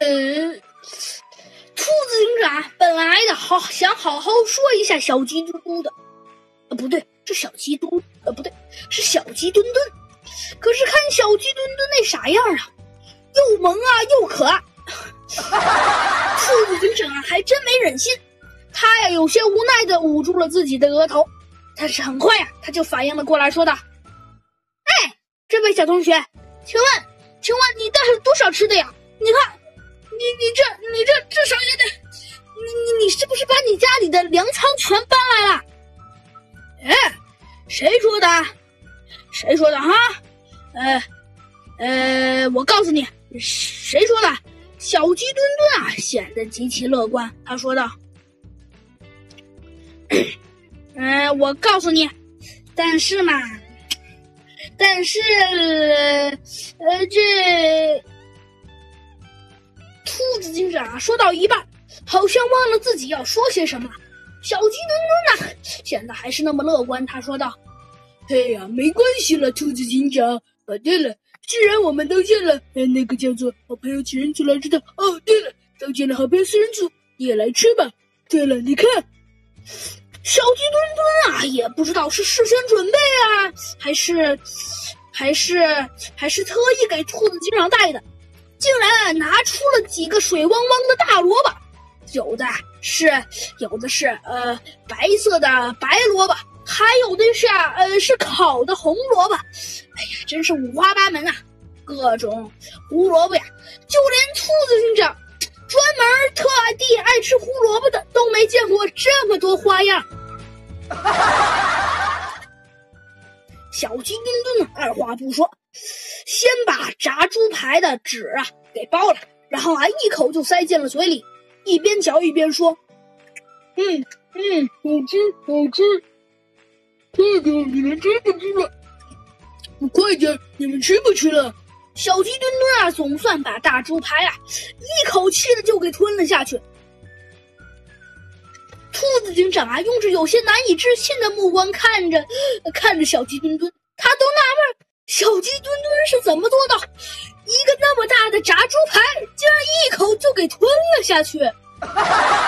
呃，兔子警长本来的好想好好说一下小鸡嘟嘟的，呃，不对，这小鸡嘟，呃，不对，是小鸡墩墩。可是看小鸡墩墩那傻样啊，又萌啊又可爱。兔子警长还真没忍心，他呀有些无奈的捂住了自己的额头，但是很快呀他就反应了过来，说道：“哎，这位小同学，请问，请问你带了多少吃的呀？你看，你你这你这至少也得，你你你是不是把你家里的粮仓全搬来了？哎，谁说的？谁说的哈？呃呃，我告诉你，谁说的？”小鸡墩墩啊，显得极其乐观。他说道：“嗯，我告诉你，但是嘛，但是，呃，这警长说到一半，好像忘了自己要说些什么。小鸡墩墩呢，显得还是那么乐观。他说道：‘哎呀，没关系了，兔子警长。哦，对了。’”既然我们都见了，哎那个叫做好朋友七人组来着的。哦，对了，都见了好朋友四人组，也来吃吧。对了，你看，小鸡墩墩啊，也不知道是事先准备啊，还是，还是，还是特意给兔子警长带的，竟然拿出了几个水汪汪的大萝卜，有的是，有的是呃白色的白萝卜。还有的是啊，呃，是烤的红萝卜，哎呀，真是五花八门啊，各种胡萝卜呀，就连兔子警长专门特地爱吃胡萝卜的都没见过这么多花样。小鸡墩墩二话不说，先把炸猪排的纸啊给包了，然后啊一口就塞进了嘴里，一边嚼一边说：“嗯嗯，好吃好吃。”快点，你们真不吃了？快点，你们吃不吃了？小鸡墩墩啊，总算把大猪排啊一口气的就给吞了下去。兔子警长啊，用着有些难以置信的目光看着看着小鸡墩墩，他都纳闷，小鸡墩墩是怎么做到一个那么大的炸猪排，竟然一口就给吞了下去？